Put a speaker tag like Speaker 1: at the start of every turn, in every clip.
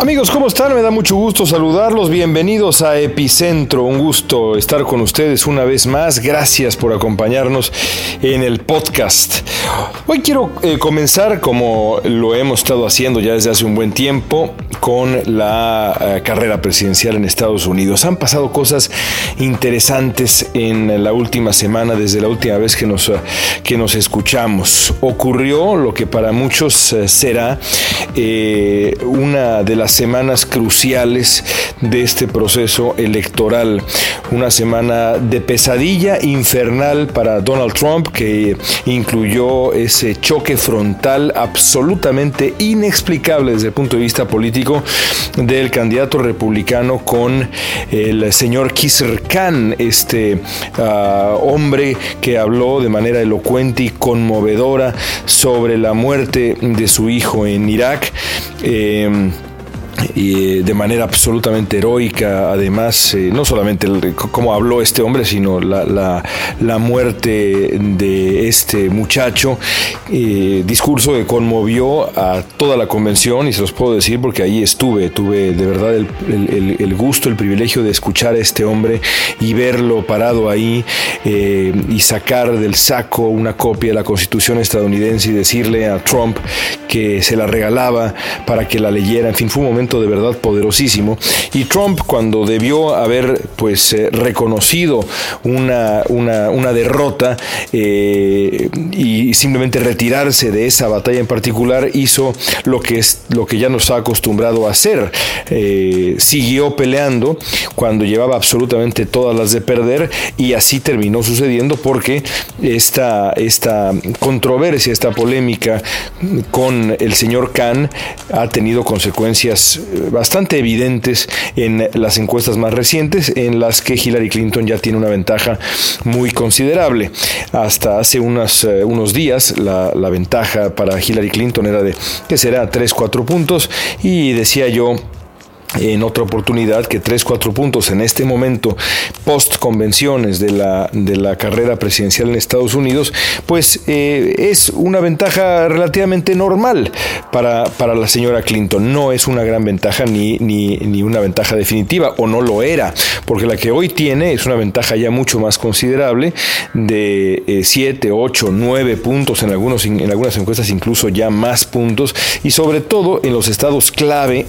Speaker 1: Amigos, ¿cómo están? Me da mucho gusto saludarlos. Bienvenidos a Epicentro. Un gusto estar con ustedes una vez más. Gracias por acompañarnos en el podcast. Hoy quiero eh, comenzar, como lo hemos estado haciendo ya desde hace un buen tiempo, con la eh, carrera presidencial en Estados Unidos. Han pasado cosas interesantes en la última semana, desde la última vez que nos, eh, que nos escuchamos. Ocurrió lo que para muchos será una de las semanas cruciales de este proceso electoral. Una semana de pesadilla infernal para Donald Trump que incluyó ese choque frontal absolutamente inexplicable desde el punto de vista político del candidato republicano con el señor Kisser Khan, este uh, hombre que habló de manera elocuente y conmovedora sobre la muerte de su hijo en Irak. Eh, y eh, de manera absolutamente heroica, además, eh, no solamente el, cómo habló este hombre, sino la, la, la muerte de este muchacho, eh, discurso que conmovió a toda la convención y se los puedo decir porque ahí estuve, tuve de verdad el, el, el gusto, el privilegio de escuchar a este hombre y verlo parado ahí eh, y sacar del saco una copia de la constitución estadounidense y decirle a Trump que se la regalaba para que la leyera, en fin, fue un momento de verdad poderosísimo. Y Trump, cuando debió haber pues eh, reconocido una, una, una derrota eh, y simplemente retirarse de esa batalla en particular, hizo lo que, es, lo que ya nos ha acostumbrado a hacer. Eh, siguió peleando cuando llevaba absolutamente todas las de perder y así terminó sucediendo porque esta, esta controversia, esta polémica con el señor Khan ha tenido consecuencias bastante evidentes en las encuestas más recientes, en las que Hillary Clinton ya tiene una ventaja muy considerable. Hasta hace unos, eh, unos días la, la ventaja para Hillary Clinton era de que será 3-4 puntos y decía yo en otra oportunidad que 3, 4 puntos en este momento post convenciones de la, de la carrera presidencial en Estados Unidos, pues eh, es una ventaja relativamente normal para, para, la señora Clinton. No es una gran ventaja ni, ni, ni, una ventaja definitiva, o no lo era, porque la que hoy tiene es una ventaja ya mucho más considerable de 7, 8, 9 puntos en, algunos, en algunas encuestas, incluso ya más puntos, y sobre todo en los estados clave,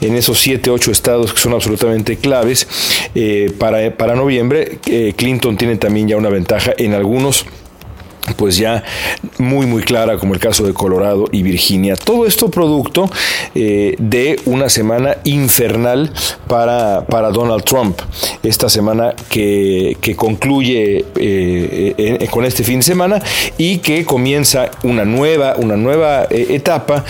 Speaker 1: en esos 7 ocho estados que son absolutamente claves eh, para, para noviembre. Eh, Clinton tiene también ya una ventaja en algunos pues ya muy muy clara como el caso de Colorado y Virginia. Todo esto producto eh, de una semana infernal para, para, Donald Trump. Esta semana que, que concluye eh, eh, con este fin de semana y que comienza una nueva, una nueva etapa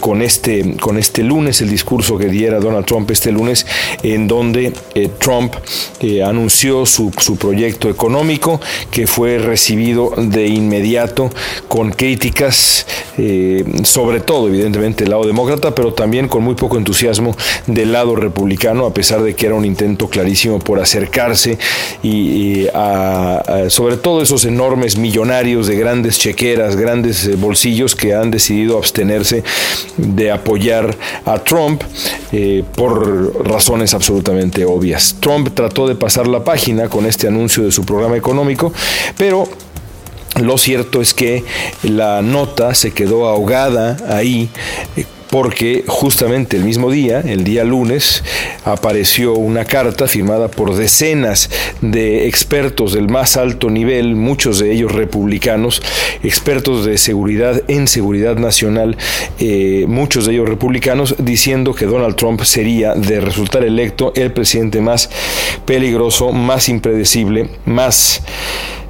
Speaker 1: con, este, con este lunes, el discurso que diera Donald Trump este lunes, en donde Trump anunció su, su proyecto económico que fue recibido de inmediato con críticas, eh, sobre todo evidentemente del lado demócrata, pero también con muy poco entusiasmo del lado republicano, a pesar de que era un intento clarísimo por acercarse y, sobre todo esos enormes millonarios de grandes chequeras, grandes eh, bolsillos que han decidido abstenerse de apoyar a Trump eh, por razones absolutamente obvias. Trump trató de pasar la página con este anuncio de su programa económico, pero lo cierto es que la nota se quedó ahogada ahí porque justamente el mismo día, el día lunes, apareció una carta firmada por decenas de expertos del más alto nivel, muchos de ellos republicanos, expertos de seguridad en seguridad nacional, eh, muchos de ellos republicanos, diciendo que Donald Trump sería, de resultar electo, el presidente más peligroso, más impredecible, más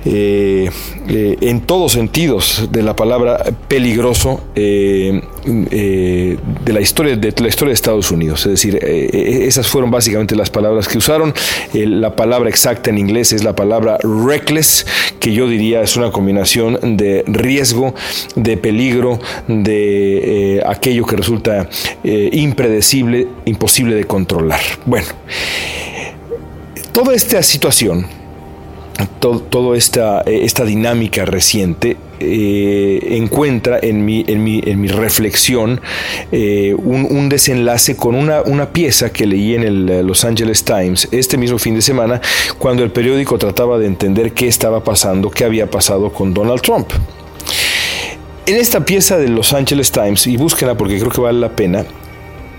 Speaker 1: eh, eh, en todos sentidos de la palabra peligroso de la historia de la historia de Estados Unidos. Es decir, esas fueron básicamente las palabras que usaron. la palabra exacta en inglés es la palabra reckless, que yo diría es una combinación de riesgo, de peligro, de aquello que resulta impredecible, imposible de controlar. Bueno, toda esta situación toda esta, esta, dinámica reciente eh, encuentra en mi, en mi, en mi reflexión eh, un, desenlace con una, una, pieza que leí en el eh, Los Angeles Times este mismo fin de semana cuando el periódico trataba de entender qué estaba pasando, qué había pasado con Donald Trump. En esta pieza de Los Angeles Times, y búsquenla porque creo que vale la pena,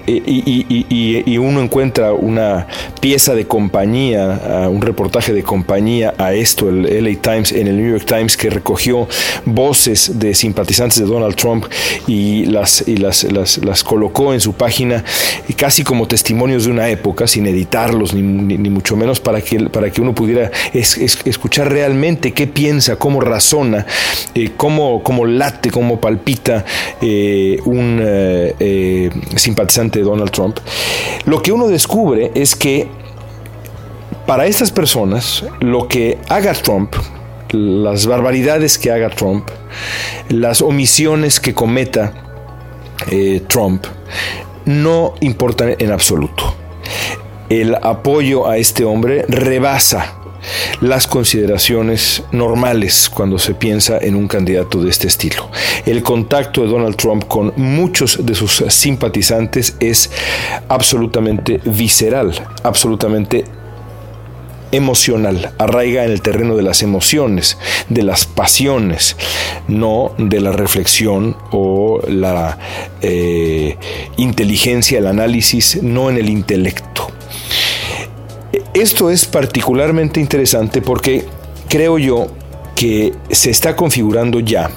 Speaker 1: y, uno encuentra una pieza de compañía, un reportaje de compañía a esto, el LA Times, en el New York Times, que recogió voces de simpatizantes de Donald Trump y las, y las, las, colocó en su página casi como testimonios de una época, sin editarlos ni, ni, mucho menos, para que, para que uno pudiera escuchar realmente qué piensa, cómo razona, eh, cómo, cómo, late, cómo palpita eh, un eh, simpatizante de Donald Trump, lo que uno descubre es que para estas personas lo que haga Trump, las barbaridades que haga Trump, las omisiones que cometa eh, Trump, no importan en absoluto. El apoyo a este hombre rebasa las consideraciones normales cuando se piensa en un candidato de este estilo. El contacto de Donald Trump con muchos de sus simpatizantes es absolutamente visceral, absolutamente emocional, arraiga en el terreno de las emociones, de las pasiones, no de la reflexión o la eh, inteligencia, el análisis, no en el intelecto. Esto es particularmente interesante porque creo yo que se está configurando ya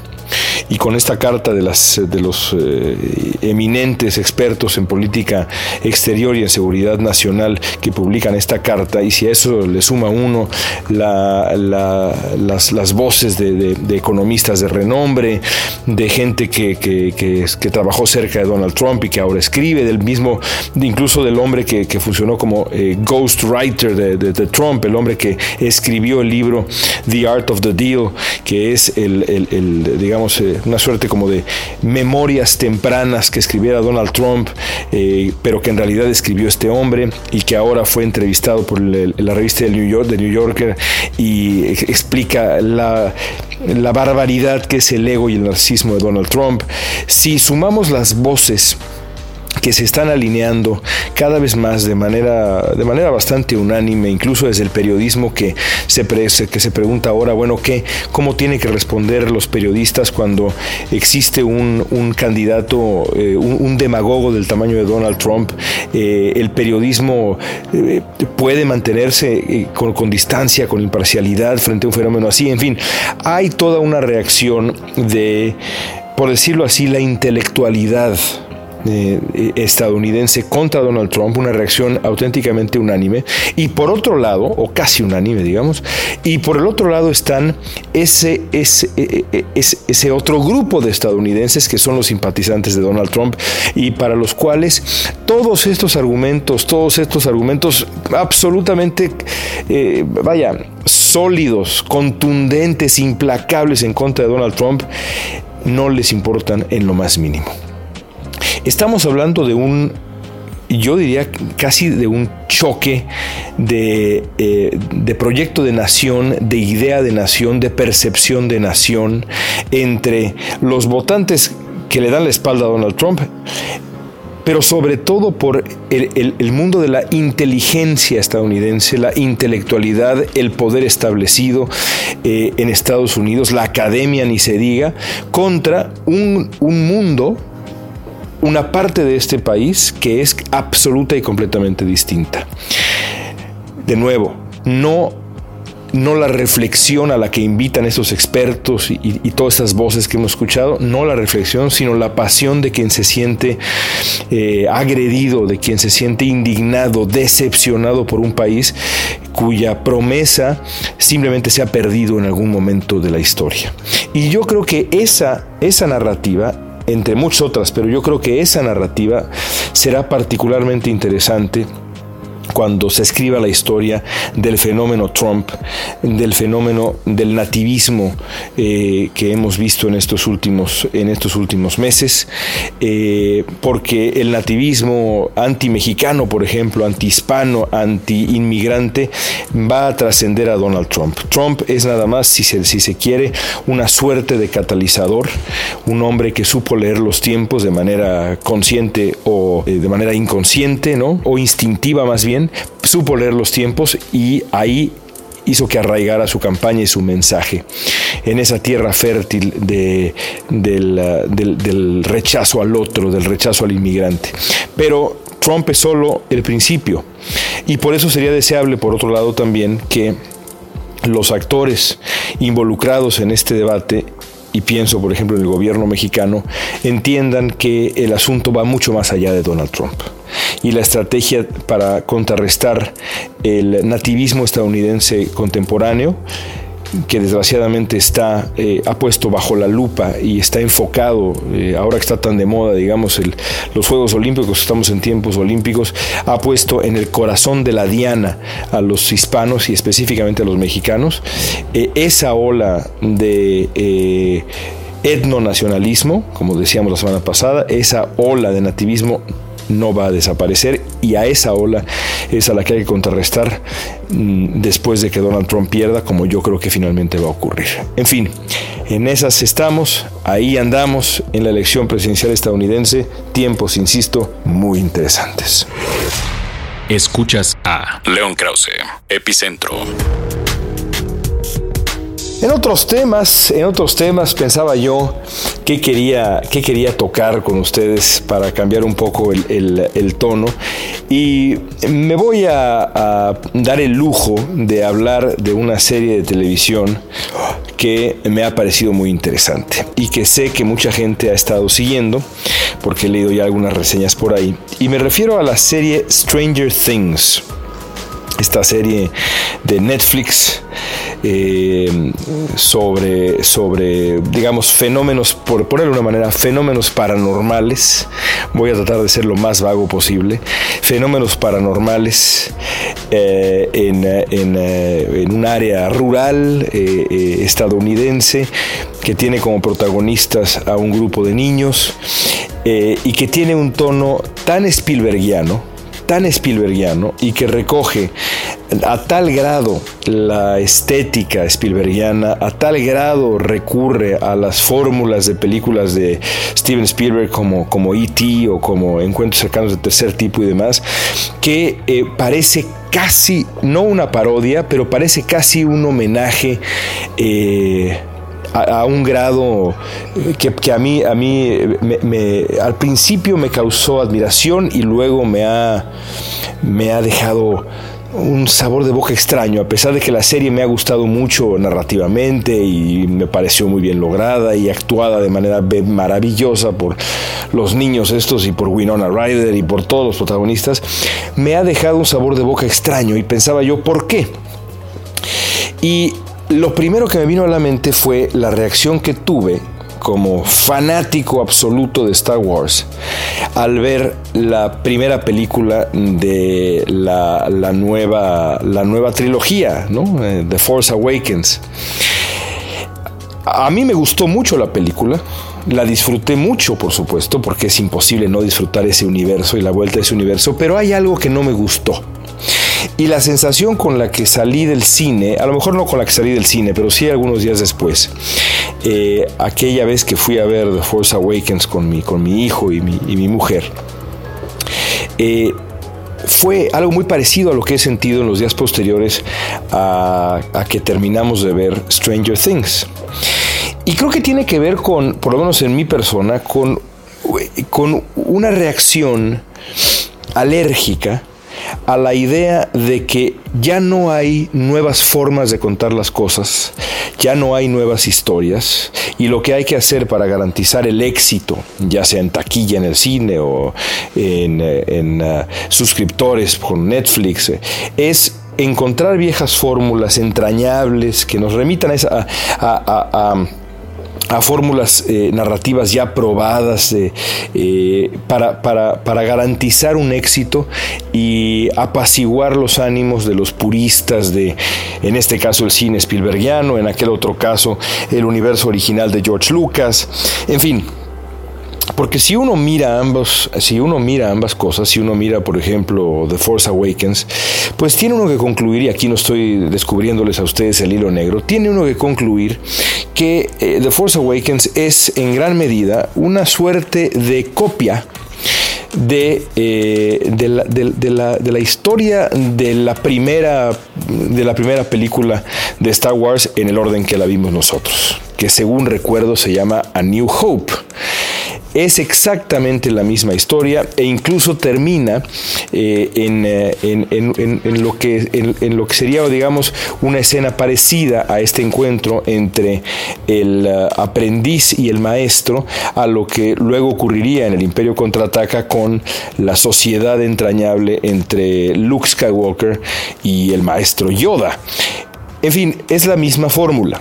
Speaker 1: y con esta carta de, las, de los eh, eminentes expertos en política exterior y en seguridad nacional que publican esta carta, y si a eso le suma uno las, las, voces de, economistas de renombre, de gente que, que, trabajó cerca de Donald Trump y que ahora escribe, del mismo, incluso del hombre que, funcionó como eh, ghostwriter de, Trump, el hombre que escribió el libro The Art of the Deal, que es el, el digamos, eh, una suerte como de memorias tempranas que escribiera Donald Trump, eh, pero que en realidad escribió este hombre y que ahora fue entrevistado por la revista del New York, de New Yorker y explica la, la barbaridad que es el ego y el narcisismo de Donald Trump. Si sumamos las voces que se están alineando cada vez más de manera, de manera bastante unánime, incluso desde el periodismo que se, que se pregunta ahora, bueno, ¿qué, ¿cómo tienen que responder los periodistas cuando existe un, candidato, eh, un, demagogo del tamaño de Donald Trump? Eh, el periodismo eh, puede mantenerse con, con distancia, con imparcialidad frente a un fenómeno así, en fin, hay toda una reacción de, por decirlo así, la intelectualidad eh, estadounidense contra Donald Trump, una reacción auténticamente unánime, y por otro lado, o casi unánime, digamos, y por el otro lado están ese, e, e, ese otro grupo de estadounidenses que son los simpatizantes de Donald Trump y para los cuales todos estos argumentos, todos estos argumentos absolutamente, eh, vaya, sólidos, contundentes, implacables en contra de Donald Trump, no les importan en lo más mínimo. Estamos hablando de un, yo diría casi de un choque de, eh, de, proyecto de nación, de idea de nación, de percepción de nación entre los votantes que le dan la espalda a Donald Trump, pero sobre todo por el, mundo de la inteligencia estadounidense, la intelectualidad, el poder establecido eh, en Estados Unidos, la academia ni se diga, contra un, un mundo una parte de este país que es absoluta y completamente distinta. De nuevo, no no la reflexión a la que invitan esos expertos y, todas estas voces que hemos escuchado, no la reflexión, sino la pasión de quien se siente eh, agredido, de quien se siente indignado, decepcionado por un país cuya promesa simplemente se ha perdido en algún momento de la historia. Y yo creo que esa, esa narrativa, entre muchas otras, pero yo creo que esa narrativa será particularmente interesante cuando se escriba la historia del fenómeno Trump, del fenómeno del nativismo eh, que hemos visto en estos últimos, en estos últimos meses, eh, porque el nativismo anti-mexicano, por ejemplo, anti-hispano, anti-inmigrante, va a trascender a Donald Trump. Trump es nada más, si se, si se quiere, una suerte de catalizador, un hombre que supo leer los tiempos de manera consciente o eh, de manera inconsciente, ¿no? O instintiva más supo leer los tiempos y ahí hizo que arraigara su campaña y su mensaje en esa tierra fértil de, del, rechazo al otro, del rechazo al inmigrante. Pero Trump es solo el principio y por eso sería deseable, por otro lado, también que los actores involucrados en este debate y pienso por ejemplo en el gobierno mexicano, entiendan que el asunto va mucho más allá de Donald Trump y la estrategia para contrarrestar el nativismo estadounidense contemporáneo que desgraciadamente está eh, ha puesto bajo la lupa y está enfocado, eh, ahora que está tan de moda, digamos, los Juegos Olímpicos, estamos en tiempos olímpicos, ha puesto en el corazón de la diana a los hispanos y específicamente a los mexicanos. Eh, esa ola de etnonacionalismo, como decíamos la semana pasada, esa ola de nativismo no va a desaparecer y a esa ola es a la que hay que contrarrestar mm, después de que Donald Trump pierda, como yo creo que finalmente va a ocurrir. En fin, en esas estamos, ahí andamos en la elección presidencial estadounidense, tiempos, insisto, muy interesantes.
Speaker 2: Escuchas a León Krause, Epicentro.
Speaker 1: En otros temas, en otros temas pensaba yo que quería, que quería tocar con ustedes para cambiar un poco el, tono y me voy a, dar el lujo de hablar de una serie de televisión que me ha parecido muy interesante y que sé que mucha gente ha estado siguiendo porque he leído ya algunas reseñas por ahí. Y me refiero a la serie Stranger Things esta serie de Netflix eh, sobre, sobre, digamos, fenómenos, por ponerlo de una manera, fenómenos paranormales. Voy a tratar de ser lo más vago posible. Fenómenos paranormales eh, en, en, eh, en, un área rural estadounidense que tiene como protagonistas a un grupo de niños y que tiene un tono tan Spielbergiano tan Spielbergiano y que recoge a tal grado la estética Spielbergiana, a tal grado recurre a las fórmulas de películas de Steven Spielberg como, como E.T. o como Encuentros cercanos de tercer tipo y demás, que eh, parece casi, no una parodia, pero parece casi un homenaje. Eh, a, un grado que, a mí, a mí me, al principio me causó admiración y luego me ha, me ha dejado un sabor de boca extraño, a pesar de que la serie me ha gustado mucho narrativamente y me pareció muy bien lograda y actuada de manera maravillosa por los niños estos y por Winona Ryder y por todos los protagonistas, me ha dejado un sabor de boca extraño y pensaba yo, ¿por qué? Y lo primero que me vino a la mente fue la reacción que tuve como fanático absoluto de Star Wars al ver la primera película de la, nueva, la nueva trilogía. Eh, The Force Awakens. A mí me gustó mucho la película, la disfruté mucho, por supuesto, porque es imposible no disfrutar ese universo y la vuelta a ese universo, pero hay algo que no me gustó. Y la sensación con la que salí del cine, a lo mejor no con la que salí del cine, pero sí algunos días después, eh, aquella vez que fui a ver The Force Awakens con mi, con mi hijo y mi, mujer, eh, fue algo muy parecido a lo que he sentido en los días posteriores a, que terminamos de ver Stranger Things. Y creo que tiene que ver con, por lo menos en mi persona, con, con una reacción alérgica a la idea de que ya no hay nuevas formas de contar las cosas, ya no hay nuevas historias y lo que hay que hacer para garantizar el éxito, ya sea en taquilla en el cine o en, eh, uh, suscriptores con Netflix, eh, es encontrar viejas fórmulas entrañables que nos remitan a, a a fórmulas eh, narrativas ya probadas eh, para, para, garantizar un éxito y apaciguar los ánimos de los puristas de, en este caso, el cine Spielbergiano, en aquel otro caso, el universo original de George Lucas, en fin. Porque si uno mira ambos, si uno mira ambas cosas, si uno mira, por ejemplo, The Force Awakens, pues tiene uno que concluir, y aquí no estoy descubriéndoles a ustedes el hilo negro, tiene uno que concluir que eh, The Force Awakens es en gran medida una suerte de copia de, eh, de, la, de, la, historia de la, primera, de la primera película de Star Wars en el orden que la vimos nosotros, que según recuerdo se llama A New Hope es exactamente la misma historia e incluso termina eh, eh, en, lo que, en, lo que sería, digamos, una escena parecida a este encuentro entre el eh, aprendiz y el maestro, a lo que luego ocurriría en el Imperio contraataca con la sociedad entrañable entre Luke Skywalker y el maestro Yoda. En fin, es la misma fórmula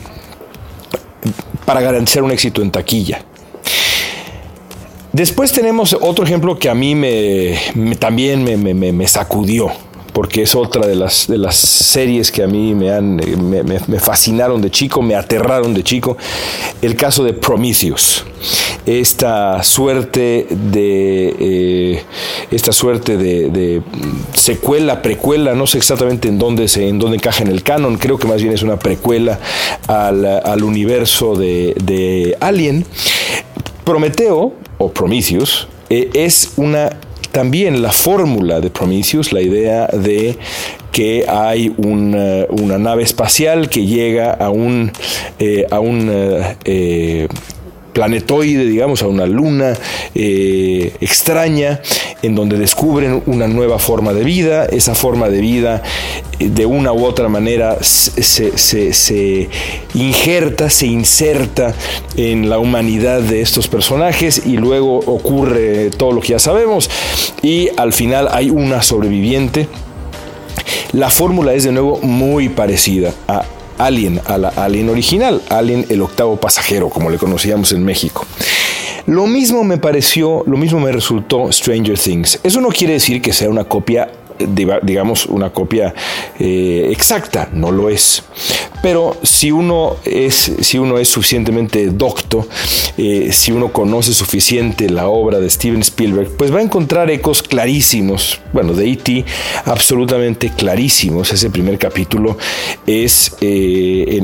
Speaker 1: para garantizar un éxito en taquilla. Después tenemos otro ejemplo que a mí me, también me, sacudió, porque es otra de las, de las series que a mí me, han, me, fascinaron de chico, me aterraron de chico, el caso de Prometheus. Esta suerte de eh, esta suerte de, secuela, precuela, no sé exactamente en dónde se, en dónde encaja en el canon, creo que más bien es una precuela al, universo de, de Alien. Prometeo o Prometheus eh, es una también la fórmula de Prometheus, la idea de que hay una, una nave espacial que llega a un, eh, a un eh, planetoide, digamos, a una luna eh, extraña, en donde descubren una nueva forma de vida. Esa forma de vida, eh, de una u otra manera, se, se, injerta, se inserta en la humanidad de estos personajes y luego ocurre todo lo que ya sabemos y al final hay una sobreviviente. La fórmula es de nuevo muy parecida a Alien, a la Alien original, Alien el octavo pasajero, como le conocíamos en México. Lo mismo me pareció, lo mismo me resultó Stranger Things. Eso no quiere decir que sea una copia digamos, una copia eh, exacta, no lo es. Pero si uno es, si uno es suficientemente docto, eh, si uno conoce suficiente la obra de Steven Spielberg, pues va a encontrar ecos clarísimos, bueno, de E.T., absolutamente clarísimos. Ese primer capítulo es, eh,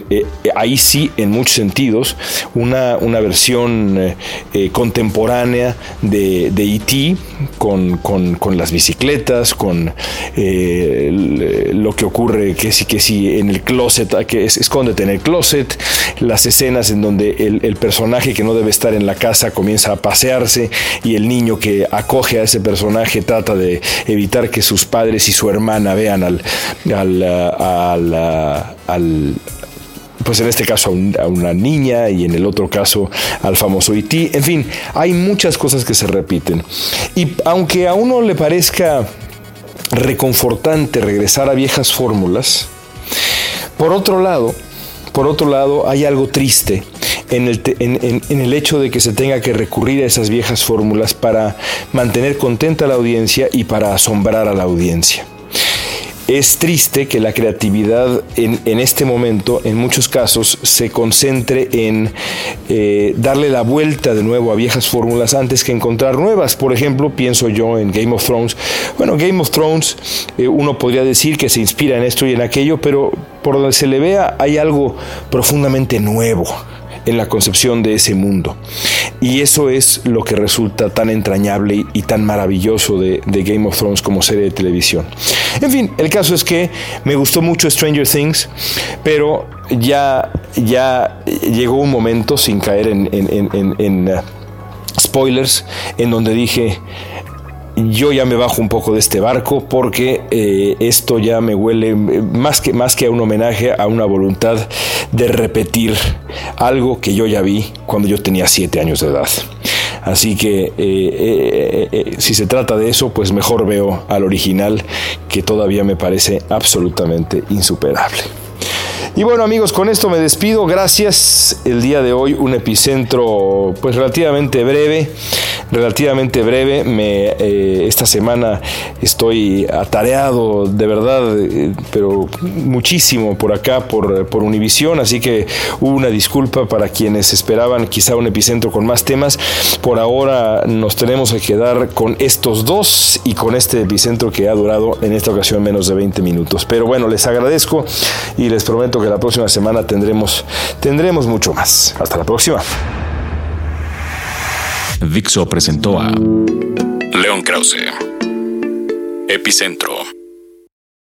Speaker 1: ahí sí, en muchos sentidos, una, una versión contemporánea de E.T., con, con, con las bicicletas, con eh, lo que ocurre, que sí, que sí, en el closet, que es, escóndete en el closet, las escenas en donde el, personaje que no debe estar en la casa comienza a pasearse y el niño que acoge a ese personaje trata de evitar que sus padres y su hermana vean al, al, pues en este caso a, una niña y en el otro caso al famoso E.T. En fin, hay muchas cosas que se repiten. Y aunque a uno le parezca reconfortante regresar a viejas fórmulas. Por otro lado, por otro lado, hay algo triste en el, en el, hecho de que se tenga que recurrir a esas viejas fórmulas para mantener contenta a la audiencia y para asombrar a la audiencia es triste que la creatividad en, este momento, en muchos casos, se concentre en eh, darle la vuelta de nuevo a viejas fórmulas antes que encontrar nuevas. Por ejemplo, pienso yo en Game of Thrones. Bueno, Game of Thrones, eh, uno podría decir que se inspira en esto y en aquello, pero por donde se le vea hay algo profundamente nuevo en la concepción de ese mundo. Y eso es lo que resulta tan entrañable y tan maravilloso de, Game of Thrones como serie de televisión. En fin, el caso es que me gustó mucho Stranger Things, pero ya, ya llegó un momento, sin caer en, uh, spoilers, en donde dije, yo ya me bajo un poco de este barco porque eh, esto ya me huele eh, más que, más que a un homenaje a una voluntad de repetir algo que yo ya vi cuando yo tenía siete años de edad. Así que eh, si se trata de eso, pues mejor veo al original que todavía me parece absolutamente insuperable. Y bueno amigos, con esto me despido. Gracias. El día de hoy un epicentro pues relativamente breve. Relativamente breve. Me, eh, esta semana estoy atareado de verdad, eh, pero muchísimo por acá, por, por Univisión. Así que una disculpa para quienes esperaban quizá un epicentro con más temas. Por ahora nos tenemos que quedar con estos dos y con este epicentro que ha durado en esta ocasión menos de 20 minutos. Pero bueno, les agradezco y les prometo que la próxima semana tendremos, tendremos mucho más. Hasta la próxima.
Speaker 2: Dixo presentó a León Krause, Epicentro.